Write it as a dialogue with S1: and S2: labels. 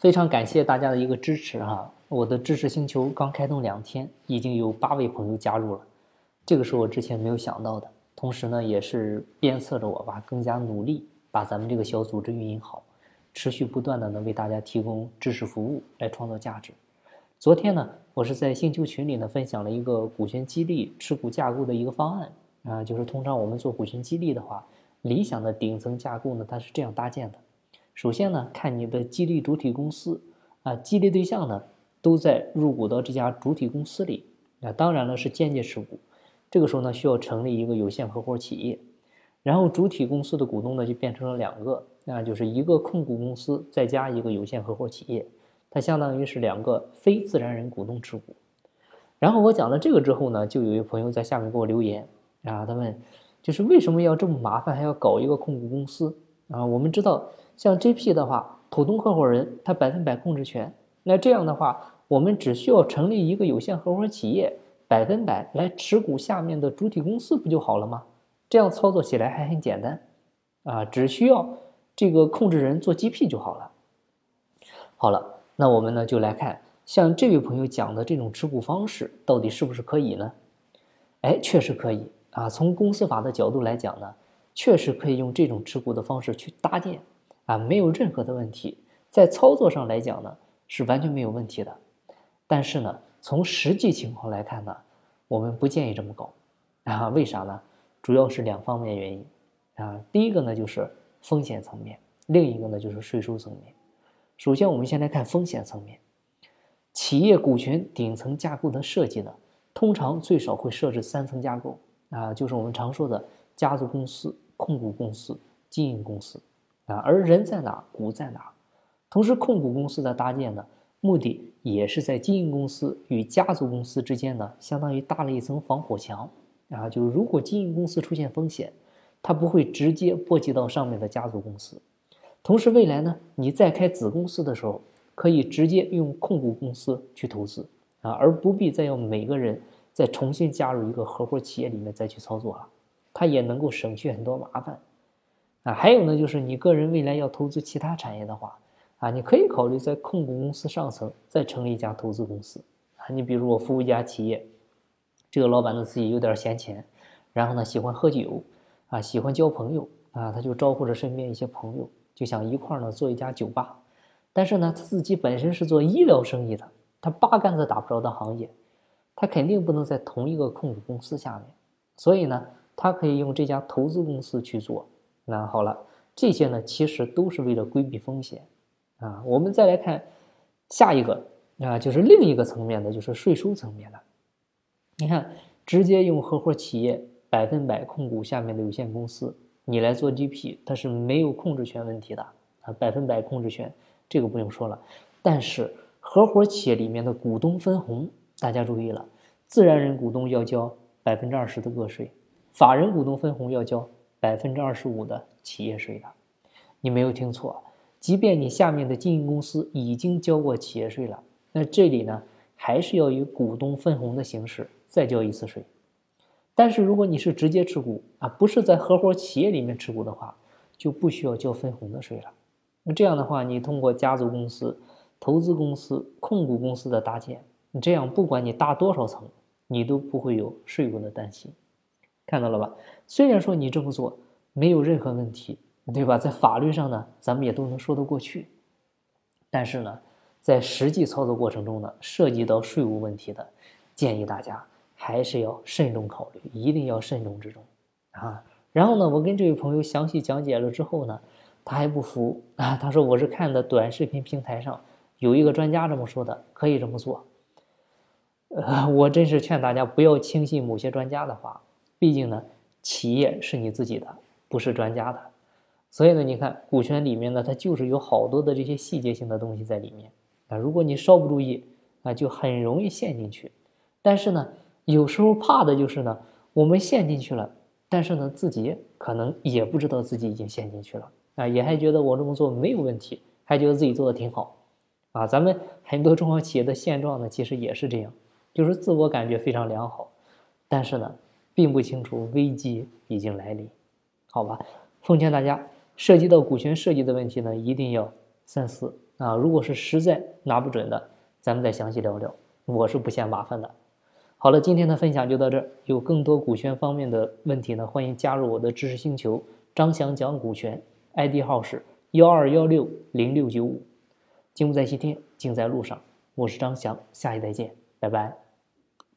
S1: 非常感谢大家的一个支持哈！我的知识星球刚开通两天，已经有八位朋友加入了，这个是我之前没有想到的。同时呢，也是鞭策着我吧，更加努力把咱们这个小组织运营好，持续不断的呢为大家提供知识服务，来创造价值。昨天呢，我是在星球群里呢分享了一个股权激励持股架构的一个方案啊，就是通常我们做股权激励的话，理想的顶层架构呢，它是这样搭建的。首先呢，看你的激励主体公司啊，激励对象呢都在入股到这家主体公司里啊，当然了是间接持股。这个时候呢，需要成立一个有限合伙企业，然后主体公司的股东呢就变成了两个，那就是一个控股公司再加一个有限合伙企业。它相当于是两个非自然人股东持股，然后我讲了这个之后呢，就有一位朋友在下面给我留言啊，他问，就是为什么要这么麻烦，还要搞一个控股公司啊？我们知道，像 GP 的话，普通合伙人他百分百控制权，那这样的话，我们只需要成立一个有限合伙企业，百分百来持股下面的主体公司不就好了吗？这样操作起来还很简单啊，只需要这个控制人做 GP 就好了。好了。那我们呢就来看，像这位朋友讲的这种持股方式，到底是不是可以呢？哎，确实可以啊。从公司法的角度来讲呢，确实可以用这种持股的方式去搭建啊，没有任何的问题。在操作上来讲呢，是完全没有问题的。但是呢，从实际情况来看呢，我们不建议这么搞啊。为啥呢？主要是两方面原因啊。第一个呢就是风险层面，另一个呢就是税收层面。首先，我们先来看风险层面。企业股权顶层架构的设计呢，通常最少会设置三层架构啊，就是我们常说的家族公司、控股公司、经营公司啊。而人在哪，股在哪。同时，控股公司的搭建呢，目的也是在经营公司与家族公司之间呢，相当于搭了一层防火墙啊。就是如果经营公司出现风险，它不会直接波及到上面的家族公司。同时，未来呢，你再开子公司的时候，可以直接用控股公司去投资啊，而不必再要每个人再重新加入一个合伙企业里面再去操作了，它也能够省去很多麻烦啊。还有呢，就是你个人未来要投资其他产业的话啊，你可以考虑在控股公司上层再成立一家投资公司啊。你比如我服务一家企业，这个老板呢自己有点闲钱，然后呢喜欢喝酒啊，喜欢交朋友啊，他就招呼着身边一些朋友。就想一块儿呢做一家酒吧，但是呢他自己本身是做医疗生意的，他八竿子打不着的行业，他肯定不能在同一个控股公司下面，所以呢他可以用这家投资公司去做。那好了，这些呢其实都是为了规避风险啊。我们再来看下一个啊，就是另一个层面的，就是税收层面的。你看，直接用合伙企业百分百控股下面的有限公司。你来做 GP，它是没有控制权问题的啊，百分百控制权，这个不用说了。但是合伙企业里面的股东分红，大家注意了，自然人股东要交百分之二十的个税，法人股东分红要交百分之二十五的企业税的。你没有听错，即便你下面的经营公司已经交过企业税了，那这里呢，还是要以股东分红的形式再交一次税。但是如果你是直接持股啊，不是在合伙企业里面持股的话，就不需要交分红的税了。那这样的话，你通过家族公司、投资公司、控股公司的搭建，你这样不管你搭多少层，你都不会有税务的担心。看到了吧？虽然说你这么做没有任何问题，对吧？在法律上呢，咱们也都能说得过去。但是呢，在实际操作过程中呢，涉及到税务问题的，建议大家。还是要慎重考虑，一定要慎重之中啊。然后呢，我跟这位朋友详细讲解了之后呢，他还不服啊。他说我是看的短视频平台上有一个专家这么说的，可以这么做。呃，我真是劝大家不要轻信某些专家的话，毕竟呢，企业是你自己的，不是专家的。所以呢，你看股权里面呢，它就是有好多的这些细节性的东西在里面啊。如果你稍不注意啊，就很容易陷进去。但是呢，有时候怕的就是呢，我们陷进去了，但是呢，自己可能也不知道自己已经陷进去了啊，也还觉得我这么做没有问题，还觉得自己做的挺好，啊，咱们很多中小企业的现状呢，其实也是这样，就是自我感觉非常良好，但是呢，并不清楚危机已经来临，好吧？奉劝大家，涉及到股权设计的问题呢，一定要三思啊，如果是实在拿不准的，咱们再详细聊聊。我是不嫌麻烦的。好了，今天的分享就到这儿。有更多股权方面的问题呢，欢迎加入我的知识星球，张翔讲股权，ID 号是幺二幺六零六九五。金不在西天，静在路上。我是张翔，下期再见，拜拜。